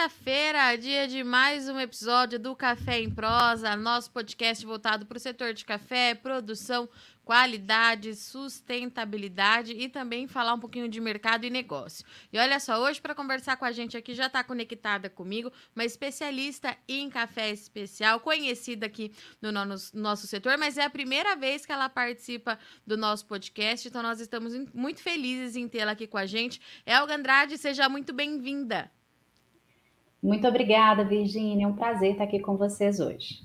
Sexta-feira, dia de mais um episódio do Café em Prosa, nosso podcast voltado para o setor de café, produção, qualidade, sustentabilidade e também falar um pouquinho de mercado e negócio. E olha só, hoje para conversar com a gente aqui já está conectada comigo uma especialista em café especial, conhecida aqui no nosso setor, mas é a primeira vez que ela participa do nosso podcast, então nós estamos muito felizes em tê-la aqui com a gente. Elga Andrade, seja muito bem-vinda. Muito obrigada, Virginia. É um prazer estar aqui com vocês hoje.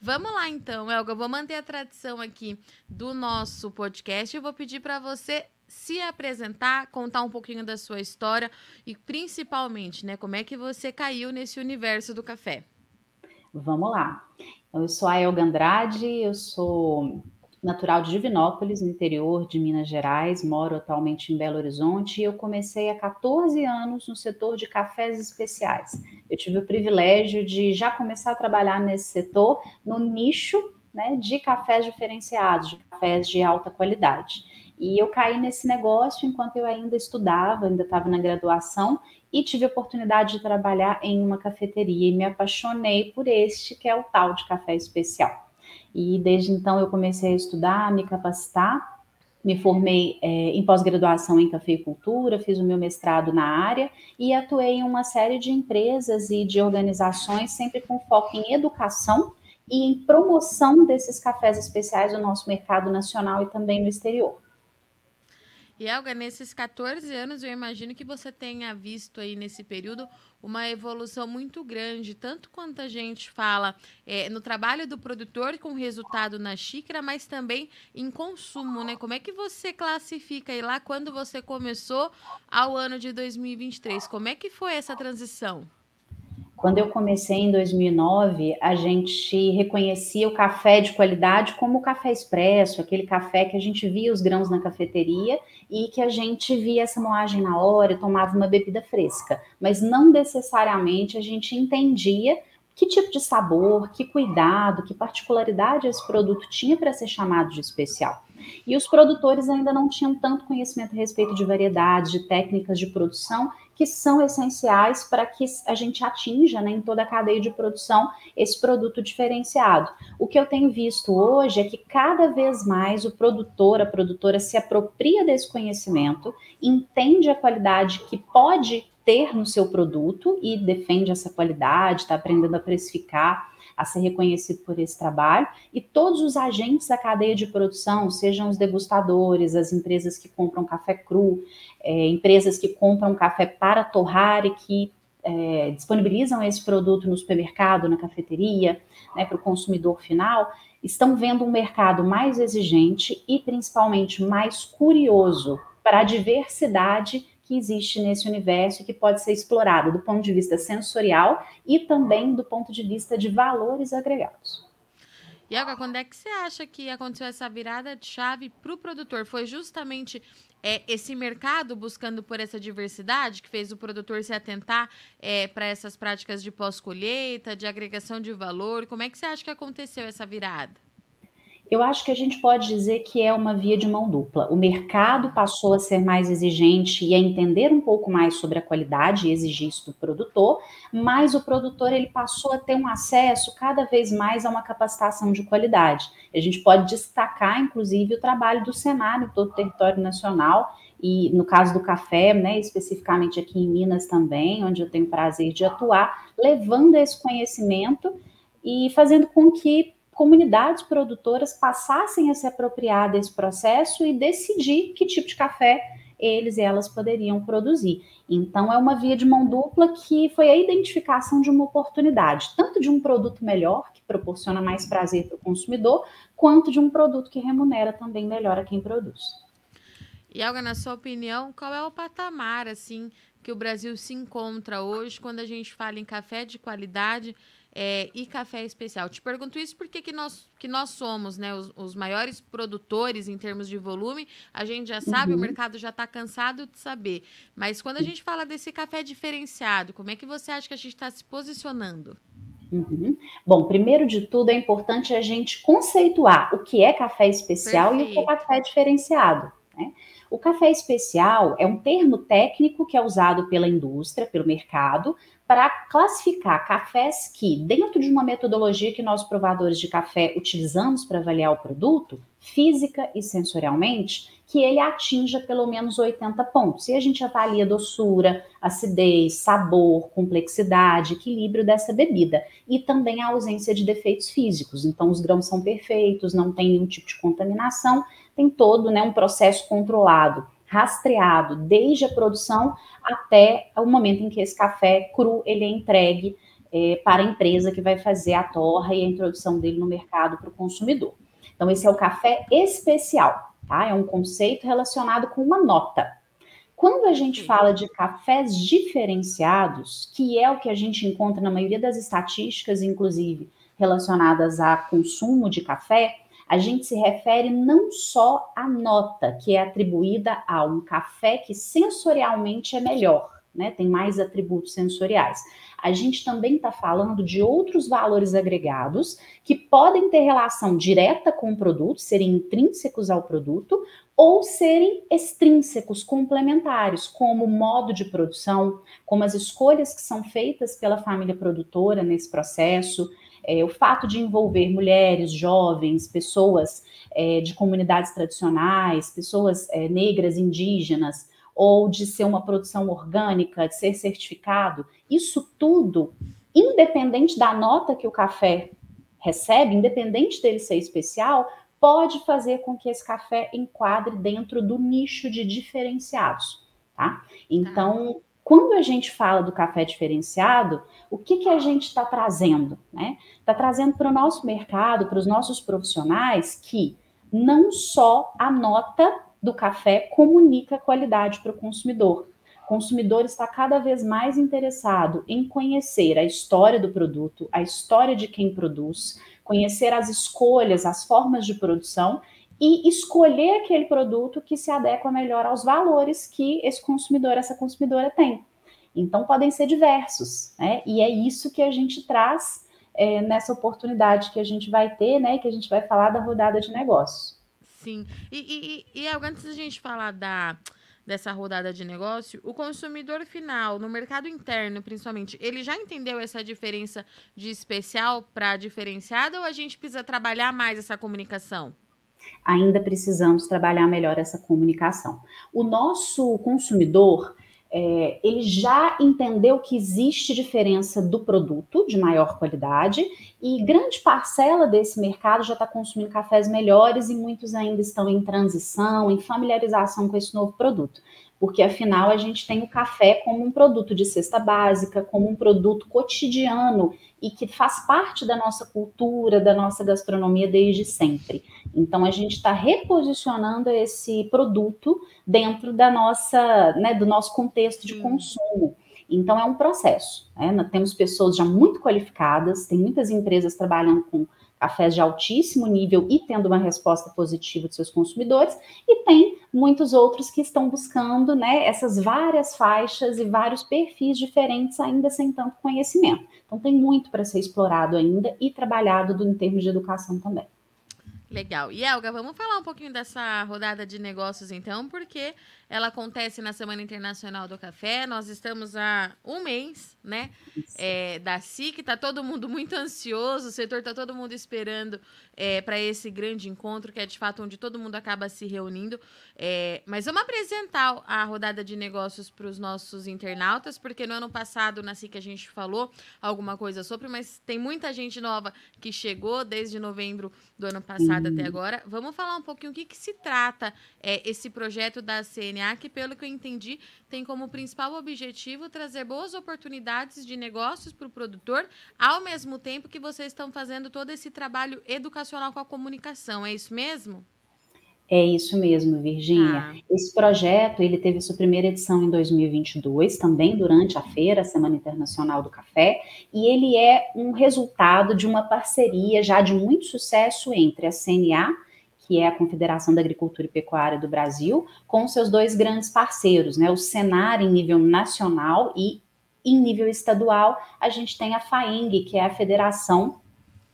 Vamos lá então, Elga. Eu vou manter a tradição aqui do nosso podcast. Eu vou pedir para você se apresentar, contar um pouquinho da sua história e principalmente, né, como é que você caiu nesse universo do café. Vamos lá. Eu sou a Elga Andrade, eu sou natural de Divinópolis, no interior de Minas Gerais, moro atualmente em Belo Horizonte e eu comecei há 14 anos no setor de cafés especiais. Eu tive o privilégio de já começar a trabalhar nesse setor no nicho né, de cafés diferenciados, de cafés de alta qualidade. E eu caí nesse negócio enquanto eu ainda estudava, ainda estava na graduação e tive a oportunidade de trabalhar em uma cafeteria e me apaixonei por este que é o tal de café especial. E desde então eu comecei a estudar, me capacitar, me formei é, em pós-graduação em cafeicultura, fiz o meu mestrado na área e atuei em uma série de empresas e de organizações, sempre com foco em educação e em promoção desses cafés especiais no nosso mercado nacional e também no exterior. E Elga, nesses 14 anos, eu imagino que você tenha visto aí nesse período uma evolução muito grande, tanto quanto a gente fala é, no trabalho do produtor com resultado na xícara, mas também em consumo, né? Como é que você classifica aí lá quando você começou ao ano de 2023? Como é que foi essa transição? Quando eu comecei em 2009, a gente reconhecia o café de qualidade como o café expresso, aquele café que a gente via os grãos na cafeteria e que a gente via essa moagem na hora, tomava uma bebida fresca, mas não necessariamente a gente entendia que tipo de sabor, que cuidado, que particularidade esse produto tinha para ser chamado de especial. E os produtores ainda não tinham tanto conhecimento a respeito de variedades, de técnicas de produção que são essenciais para que a gente atinja né, em toda a cadeia de produção esse produto diferenciado. O que eu tenho visto hoje é que cada vez mais o produtor, a produtora se apropria desse conhecimento, entende a qualidade que pode ter no seu produto e defende essa qualidade, está aprendendo a precificar a ser reconhecido por esse trabalho, e todos os agentes da cadeia de produção, sejam os degustadores, as empresas que compram café cru, é, empresas que compram café para torrar e que é, disponibilizam esse produto no supermercado, na cafeteria, né, para o consumidor final, estão vendo um mercado mais exigente e principalmente mais curioso para a diversidade que existe nesse universo e que pode ser explorado do ponto de vista sensorial e também do ponto de vista de valores agregados. Yoga, quando é que você acha que aconteceu essa virada de chave para o produtor? Foi justamente é, esse mercado buscando por essa diversidade que fez o produtor se atentar é, para essas práticas de pós-colheita, de agregação de valor? Como é que você acha que aconteceu essa virada? Eu acho que a gente pode dizer que é uma via de mão dupla. O mercado passou a ser mais exigente e a entender um pouco mais sobre a qualidade e exigir isso do produtor, mas o produtor ele passou a ter um acesso cada vez mais a uma capacitação de qualidade. A gente pode destacar, inclusive, o trabalho do Senar em todo o território nacional e no caso do café, né, especificamente aqui em Minas também, onde eu tenho prazer de atuar, levando esse conhecimento e fazendo com que comunidades produtoras passassem a se apropriar desse processo e decidir que tipo de café eles e elas poderiam produzir. Então, é uma via de mão dupla que foi a identificação de uma oportunidade, tanto de um produto melhor, que proporciona mais prazer para o consumidor, quanto de um produto que remunera também melhor a quem produz. E, Alga, na sua opinião, qual é o patamar assim que o Brasil se encontra hoje quando a gente fala em café de qualidade é, e café especial. Te pergunto isso porque que nós, que nós somos né, os, os maiores produtores em termos de volume, a gente já sabe, uhum. o mercado já está cansado de saber. Mas quando a gente fala desse café diferenciado, como é que você acha que a gente está se posicionando? Uhum. Bom, primeiro de tudo é importante a gente conceituar o que é café especial Perfeito. e o que é café diferenciado. Né? O café especial é um termo técnico que é usado pela indústria, pelo mercado, para classificar cafés que, dentro de uma metodologia que nós provadores de café utilizamos para avaliar o produto, física e sensorialmente, que ele atinja pelo menos 80 pontos. E a gente avalia doçura, acidez, sabor, complexidade, equilíbrio dessa bebida. E também a ausência de defeitos físicos. Então, os grãos são perfeitos, não tem nenhum tipo de contaminação, tem todo né, um processo controlado rastreado desde a produção até o momento em que esse café cru ele é entregue é, para a empresa que vai fazer a torra e a introdução dele no mercado para o consumidor. Então, esse é o café especial, tá? É um conceito relacionado com uma nota. Quando a gente fala de cafés diferenciados, que é o que a gente encontra na maioria das estatísticas, inclusive relacionadas a consumo de café, a gente se refere não só à nota que é atribuída a um café que sensorialmente é melhor, né? Tem mais atributos sensoriais. A gente também está falando de outros valores agregados que podem ter relação direta com o produto, serem intrínsecos ao produto, ou serem extrínsecos, complementares, como o modo de produção, como as escolhas que são feitas pela família produtora nesse processo, é, o fato de envolver mulheres, jovens, pessoas é, de comunidades tradicionais, pessoas é, negras, indígenas, ou de ser uma produção orgânica, de ser certificado, isso tudo, independente da nota que o café recebe, independente dele ser especial, pode fazer com que esse café enquadre dentro do nicho de diferenciados, tá? Então, quando a gente fala do café diferenciado, o que, que a gente está trazendo? Né? Está trazendo para o nosso mercado, para os nossos profissionais, que não só a nota do café comunica qualidade para o consumidor. O consumidor está cada vez mais interessado em conhecer a história do produto, a história de quem produz, conhecer as escolhas, as formas de produção e escolher aquele produto que se adequa melhor aos valores que esse consumidor, essa consumidora tem. Então, podem ser diversos, né? E é isso que a gente traz é, nessa oportunidade que a gente vai ter, né? Que a gente vai falar da rodada de negócio. Sim. E, e, e antes da gente falar da, dessa rodada de negócio, o consumidor final, no mercado interno principalmente, ele já entendeu essa diferença de especial para diferenciada ou a gente precisa trabalhar mais essa comunicação? Ainda precisamos trabalhar melhor essa comunicação. O nosso consumidor, é, ele já entendeu que existe diferença do produto de maior qualidade e grande parcela desse mercado já está consumindo cafés melhores e muitos ainda estão em transição, em familiarização com esse novo produto porque afinal a gente tem o café como um produto de cesta básica, como um produto cotidiano e que faz parte da nossa cultura, da nossa gastronomia desde sempre. Então a gente está reposicionando esse produto dentro da nossa, né, do nosso contexto de consumo. Então é um processo. Né? Temos pessoas já muito qualificadas, tem muitas empresas trabalhando com cafés de altíssimo nível e tendo uma resposta positiva dos seus consumidores, e tem muitos outros que estão buscando né, essas várias faixas e vários perfis diferentes, ainda sem tanto conhecimento. Então, tem muito para ser explorado ainda e trabalhado do, em termos de educação também. Legal. E Elga, vamos falar um pouquinho dessa rodada de negócios então, porque ela acontece na Semana Internacional do Café. Nós estamos há um mês, né? É, da SIC, tá todo mundo muito ansioso, o setor tá todo mundo esperando é, para esse grande encontro, que é de fato onde todo mundo acaba se reunindo. É, mas vamos apresentar a rodada de negócios para os nossos internautas, porque no ano passado na SIC a gente falou alguma coisa sobre, mas tem muita gente nova que chegou desde novembro do ano passado uhum. até agora. Vamos falar um pouquinho o que, que se trata é, esse projeto da CN DNA, que, pelo que eu entendi, tem como principal objetivo trazer boas oportunidades de negócios para o produtor, ao mesmo tempo que vocês estão fazendo todo esse trabalho educacional com a comunicação. É isso mesmo? É isso mesmo, Virgínia. Ah. Esse projeto, ele teve sua primeira edição em 2022, também durante a feira, a Semana Internacional do Café, e ele é um resultado de uma parceria já de muito sucesso entre a CNA que é a Confederação da Agricultura e Pecuária do Brasil, com seus dois grandes parceiros, né? O Senar em nível nacional e em nível estadual, a gente tem a FAENG, que é a Federação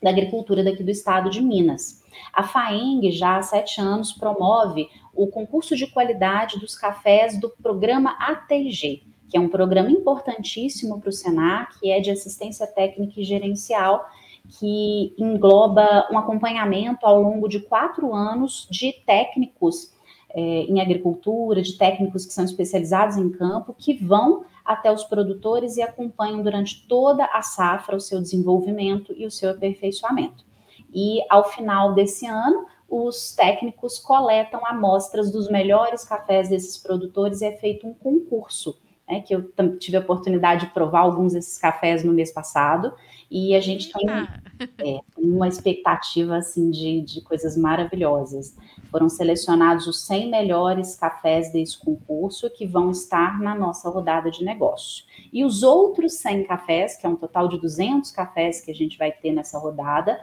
da Agricultura daqui do estado de Minas. A FAENG já há sete anos promove o concurso de qualidade dos cafés do programa ATG, que é um programa importantíssimo para o Senac, que é de assistência técnica e gerencial, que engloba um acompanhamento ao longo de quatro anos de técnicos é, em agricultura, de técnicos que são especializados em campo, que vão até os produtores e acompanham durante toda a safra o seu desenvolvimento e o seu aperfeiçoamento. E ao final desse ano, os técnicos coletam amostras dos melhores cafés desses produtores e é feito um concurso, né, que eu tive a oportunidade de provar alguns desses cafés no mês passado, e a gente tem é, uma expectativa assim de, de coisas maravilhosas. Foram selecionados os 100 melhores cafés desse concurso que vão estar na nossa rodada de negócio. E os outros 100 cafés, que é um total de 200 cafés que a gente vai ter nessa rodada,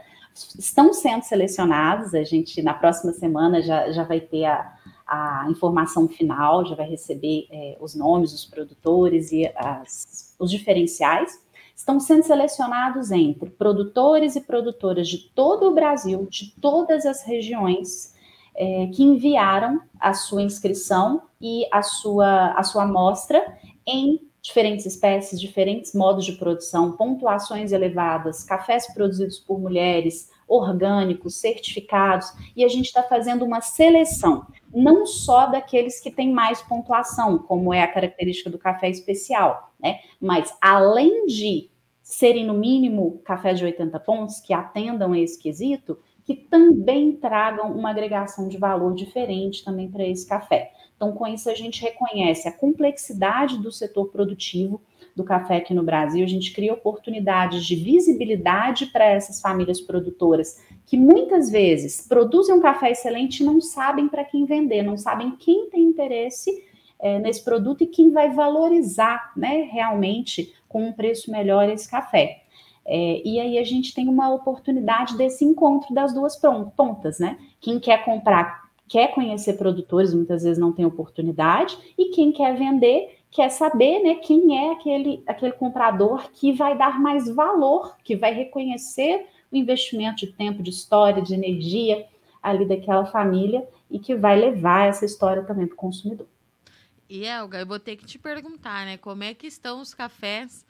estão sendo selecionados. A gente, na próxima semana, já, já vai ter a, a informação final, já vai receber é, os nomes dos produtores e as, os diferenciais. Estão sendo selecionados entre produtores e produtoras de todo o Brasil, de todas as regiões, é, que enviaram a sua inscrição e a sua, a sua amostra em diferentes espécies, diferentes modos de produção, pontuações elevadas, cafés produzidos por mulheres, orgânicos, certificados, e a gente está fazendo uma seleção, não só daqueles que têm mais pontuação, como é a característica do café especial, né? Mas além de serem no mínimo cafés de 80 pontos que atendam a esse quesito, que também tragam uma agregação de valor diferente também para esse café. Então, com isso, a gente reconhece a complexidade do setor produtivo do café aqui no Brasil, a gente cria oportunidades de visibilidade para essas famílias produtoras que muitas vezes produzem um café excelente e não sabem para quem vender, não sabem quem tem interesse é, nesse produto e quem vai valorizar né, realmente com um preço melhor esse café. É, e aí a gente tem uma oportunidade desse encontro das duas pontas, né? Quem quer comprar quer conhecer produtores, muitas vezes não tem oportunidade, e quem quer vender quer saber né, quem é aquele, aquele comprador que vai dar mais valor, que vai reconhecer o investimento de tempo, de história, de energia ali daquela família e que vai levar essa história também para o consumidor. E Elga, eu vou ter que te perguntar, né? Como é que estão os cafés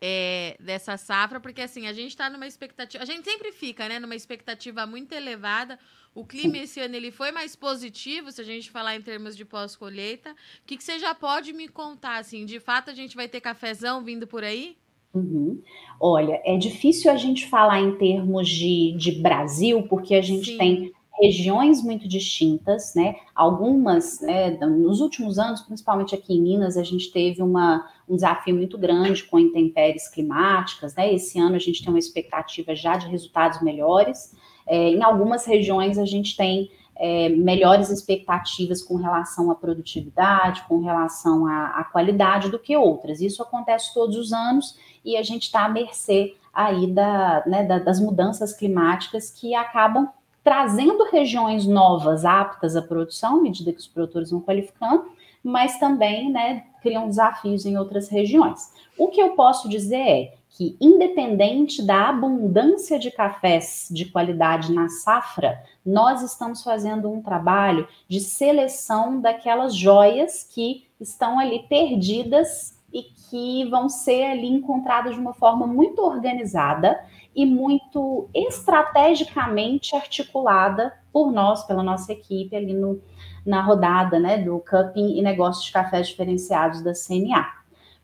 é, dessa safra? Porque assim, a gente está numa expectativa, a gente sempre fica, né, numa expectativa muito elevada o clima esse ano ele foi mais positivo, se a gente falar em termos de pós-colheita. O que, que você já pode me contar? Assim, de fato, a gente vai ter cafezão vindo por aí? Uhum. Olha, é difícil a gente falar em termos de, de Brasil, porque a gente Sim. tem regiões muito distintas, né? Algumas, né, nos últimos anos, principalmente aqui em Minas, a gente teve uma, um desafio muito grande com intempéries climáticas, né? Esse ano a gente tem uma expectativa já de resultados melhores. É, em algumas regiões a gente tem é, melhores expectativas com relação à produtividade, com relação à, à, qualidade do que outras. Isso acontece todos os anos e a gente está à mercê aí da, né, da, das mudanças climáticas que acabam trazendo regiões novas aptas à produção, à medida que os produtores vão qualificando, mas também né, criam desafios em outras regiões. O que eu posso dizer é que, independente da abundância de cafés de qualidade na safra, nós estamos fazendo um trabalho de seleção daquelas joias que estão ali perdidas e que vão ser ali encontradas de uma forma muito organizada e muito estrategicamente articulada por nós, pela nossa equipe ali no, na rodada né, do Cupping e Negócios de Cafés Diferenciados da CNA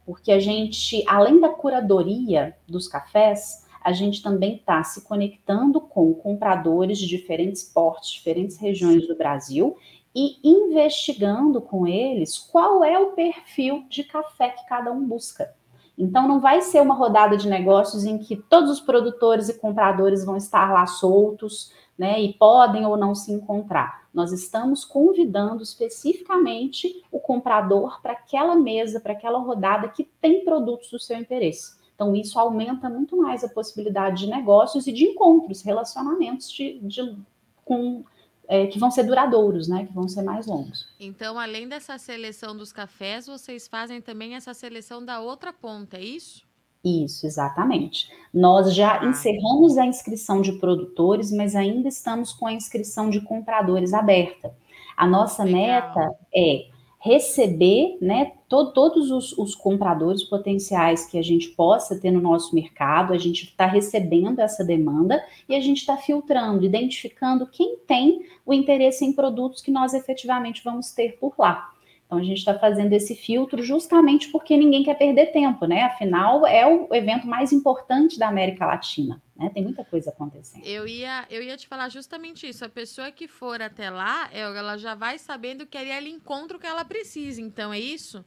porque a gente, além da curadoria dos cafés, a gente também está se conectando com compradores de diferentes portos, diferentes regiões do Brasil e investigando com eles qual é o perfil de café que cada um busca. Então, não vai ser uma rodada de negócios em que todos os produtores e compradores vão estar lá soltos, né, e podem ou não se encontrar. Nós estamos convidando especificamente o comprador para aquela mesa, para aquela rodada que tem produtos do seu interesse. Então, isso aumenta muito mais a possibilidade de negócios e de encontros, relacionamentos de, de com, é, que vão ser duradouros, né? Que vão ser mais longos. Então, além dessa seleção dos cafés, vocês fazem também essa seleção da outra ponta, é isso? Isso, exatamente. Nós já ah. encerramos a inscrição de produtores, mas ainda estamos com a inscrição de compradores aberta. A nossa Legal. meta é receber né, to todos os, os, compradores potenciais que a gente possa ter no nosso mercado, a gente está recebendo essa demanda e a gente está filtrando, identificando quem tem o interesse em produtos que nós efetivamente vamos ter por lá. Então a gente está fazendo esse filtro justamente porque ninguém quer perder tempo, né? Afinal, é o evento mais importante da América Latina. Né? Tem muita coisa acontecendo. Eu ia, eu ia te falar justamente isso. A pessoa que for até lá, ela já vai sabendo que ali é o encontro que ela precisa. Então, é isso?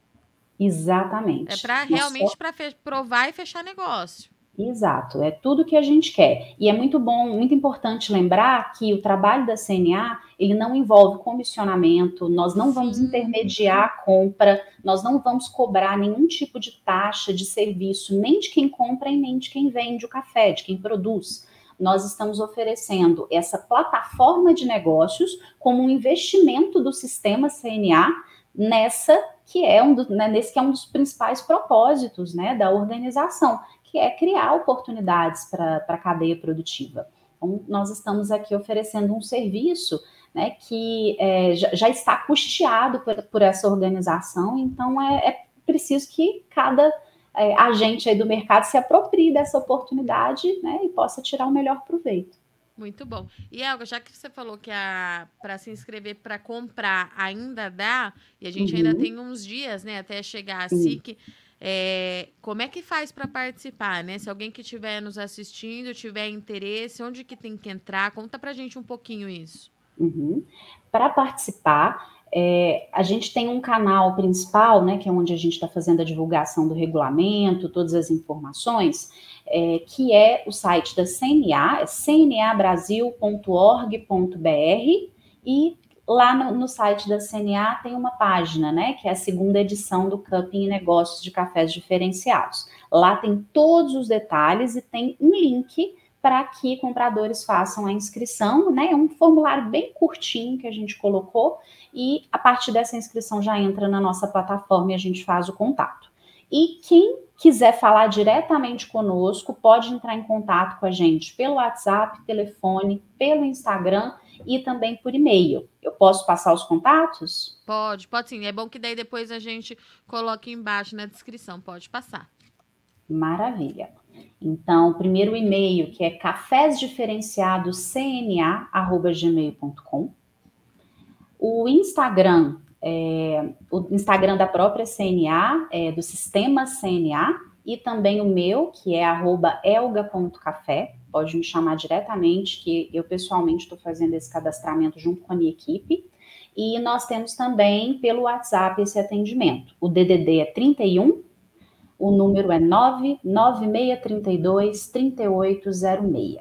Exatamente. É para realmente só... para provar e fechar negócio. Exato, é tudo que a gente quer. E é muito bom, muito importante lembrar que o trabalho da CNA, ele não envolve comissionamento, nós não vamos intermediar a compra, nós não vamos cobrar nenhum tipo de taxa de serviço, nem de quem compra e nem de quem vende o café, de quem produz. Nós estamos oferecendo essa plataforma de negócios como um investimento do sistema CNA nessa que é um do, né, nesse que é um dos principais propósitos né, da organização, é criar oportunidades para a cadeia produtiva. Então, nós estamos aqui oferecendo um serviço né, que é, já, já, está custeado por, por, essa organização, então é, é preciso que cada é, agente do mercado se aproprie dessa oportunidade né, e possa tirar o melhor proveito. Muito bom. E Elga, já que você falou que para se inscrever para comprar ainda dá, e a gente uhum. ainda tem uns dias né, até chegar a SIC. É, como é que faz para participar, né? Se alguém que estiver nos assistindo tiver interesse, onde que tem que entrar? Conta para gente um pouquinho isso. Uhum. Para participar, é, a gente tem um canal principal, né, que é onde a gente está fazendo a divulgação do regulamento, todas as informações, é, que é o site da CNA, é cnabrasil.org.br, e lá no, no, site da CNA tem uma página, né, que é a segunda edição do Cupping e Negócios de Cafés Diferenciados. Lá tem todos os detalhes e tem um link para que compradores façam a inscrição, né? É um formulário bem curtinho que a gente colocou e a partir dessa inscrição já entra na nossa plataforma e a gente faz o contato. E quem quiser falar diretamente conosco, pode entrar em contato com a gente pelo WhatsApp, telefone, pelo Instagram e também por e-mail. Eu posso passar os contatos? Pode, pode sim. É bom que daí depois a gente coloque embaixo na descrição. Pode passar. Maravilha. Então, o primeiro e-mail que é cafésdiferenciadoscna@gmail.com. O Instagram é, o Instagram da própria CNA, é, do sistema CNA, e também o meu, que é elga.café. Pode me chamar diretamente, que eu pessoalmente estou fazendo esse cadastramento junto com a minha equipe. E nós temos também pelo WhatsApp esse atendimento. O DDD é 31, o número é 99632 3806.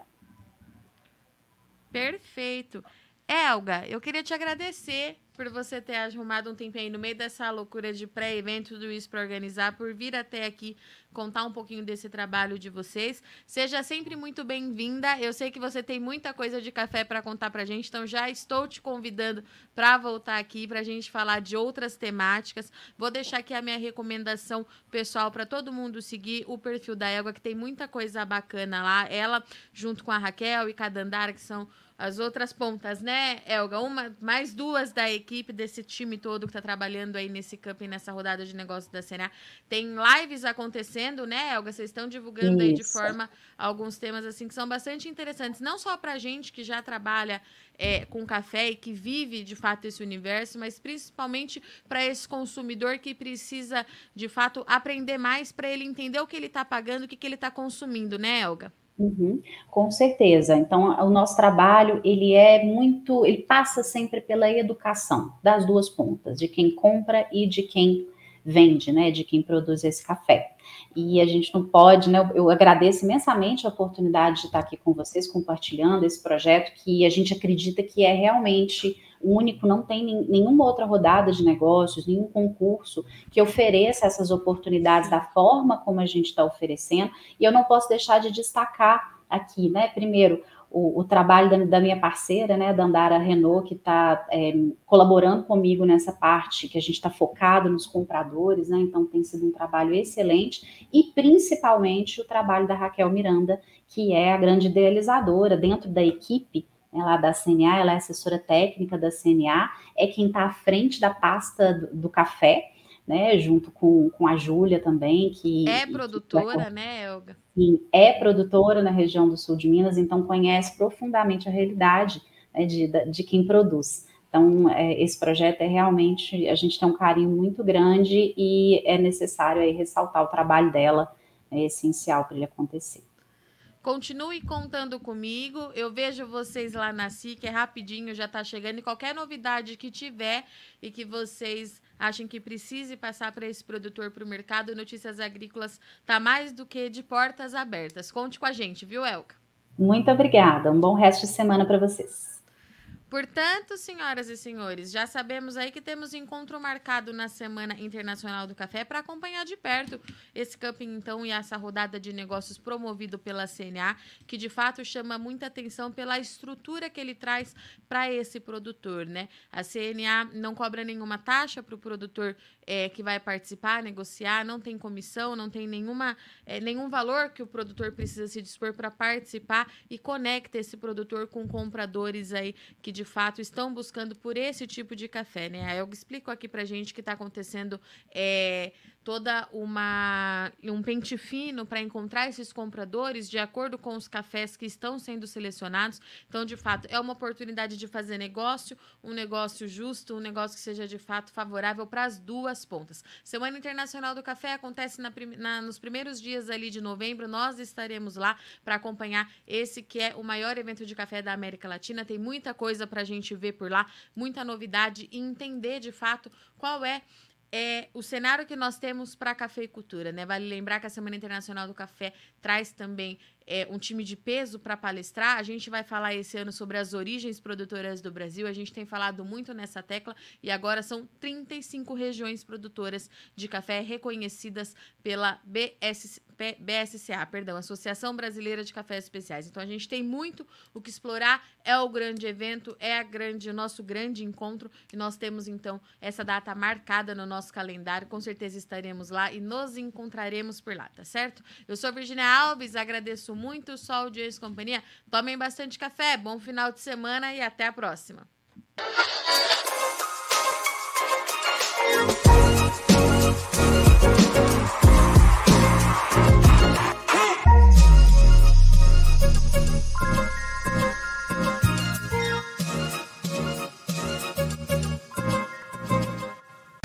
Perfeito. Elga, eu queria te agradecer por você ter arrumado um tempinho no meio dessa loucura de pré-evento, tudo isso para organizar, por vir até aqui contar um pouquinho desse trabalho de vocês. Seja sempre muito bem-vinda. Eu sei que você tem muita coisa de café para contar para a gente, então já estou te convidando para voltar aqui para a gente falar de outras temáticas. Vou deixar aqui a minha recomendação pessoal para todo mundo seguir o perfil da Égua, que tem muita coisa bacana lá. Ela, junto com a Raquel e com a Dandara, que são as outras pontas, né, Elga? Uma, mais duas da equipe desse time todo que está trabalhando aí nesse camping, nessa rodada de negócios da CNA. Tem lives acontecendo, né, Elga? Vocês estão divulgando Isso. aí de forma alguns temas assim que são bastante interessantes, não só para gente que já trabalha é, com café e que vive de fato esse universo, mas principalmente para esse consumidor que precisa de fato aprender mais para ele entender o que ele está pagando, o que, que ele está consumindo, né, Elga? Uhum, com certeza. Então, o nosso trabalho, ele é muito, ele passa sempre pela educação das duas pontas, de quem compra e de quem vende, né, de quem produz esse café. E a gente não pode, né, eu agradeço imensamente a oportunidade de estar aqui com vocês, compartilhando esse projeto que a gente acredita que é realmente único, não tem nenhuma outra rodada de negócios, nenhum concurso que ofereça essas oportunidades da forma como a gente está oferecendo. E eu não posso deixar de destacar aqui, né? Primeiro, o, o trabalho da, da, minha parceira, né, da Andara Renault, que está é, colaborando comigo nessa parte, que a gente está focado nos compradores, né? Então tem sido um trabalho excelente, e principalmente o trabalho da Raquel Miranda, que é a grande idealizadora dentro da equipe lá da CNA, ela é assessora técnica da CNA, é quem está à frente da pasta do, do café, né, junto com, com a Júlia também, que... É produtora, que né, Elga? Sim, é produtora na região do sul de Minas, então conhece profundamente a realidade né, de, de quem produz. Então, é, esse projeto é realmente, a gente tem um carinho muito grande e é necessário aí ressaltar o trabalho dela, é essencial para ele acontecer. Continue contando comigo. Eu vejo vocês lá na SIC, é rapidinho, já está chegando. E qualquer novidade que tiver e que vocês achem que precise passar para esse produtor para o mercado, Notícias Agrícolas está mais do que de portas abertas. Conte com a gente, viu, Elka? Muito obrigada. Um bom resto de semana para vocês. Portanto, senhoras e senhores, já sabemos aí que temos encontro marcado na Semana Internacional do Café para acompanhar de perto esse camping, então, e essa rodada de negócios promovido pela CNA, que de fato chama muita atenção pela estrutura que ele traz para esse produtor, né? A CNA não cobra nenhuma taxa para o produtor é, que vai participar, negociar, não tem comissão, não tem nenhuma, é, nenhum valor que o produtor precisa se dispor para participar e conecta esse produtor com compradores aí que de fato estão buscando por esse tipo de café, né? Aí eu explico aqui para gente que está acontecendo é, toda uma um pente fino para encontrar esses compradores de acordo com os cafés que estão sendo selecionados. Então, de fato, é uma oportunidade de fazer negócio, um negócio justo, um negócio que seja de fato favorável para as duas pontas. Semana Internacional do Café acontece na, na, nos primeiros dias ali de novembro. Nós estaremos lá para acompanhar esse que é o maior evento de café da América Latina. Tem muita coisa para a gente ver por lá, muita novidade e entender de fato qual é é o cenário que nós temos para cafeicultura, né? Vale lembrar que a Semana Internacional do Café traz também é, um time de peso para palestrar. A gente vai falar esse ano sobre as origens produtoras do Brasil. A gente tem falado muito nessa tecla e agora são 35 regiões produtoras de café reconhecidas pela BS, BSCA, perdão, Associação Brasileira de Cafés Especiais. Então a gente tem muito o que explorar. É o grande evento, é a grande, o nosso grande encontro e nós temos então essa data marcada no nosso calendário. Com certeza estaremos lá e nos encontraremos por lá, tá certo? Eu sou Virginia Alves, agradeço muito só audiência e companhia. Tomem bastante café, bom final de semana e até a próxima.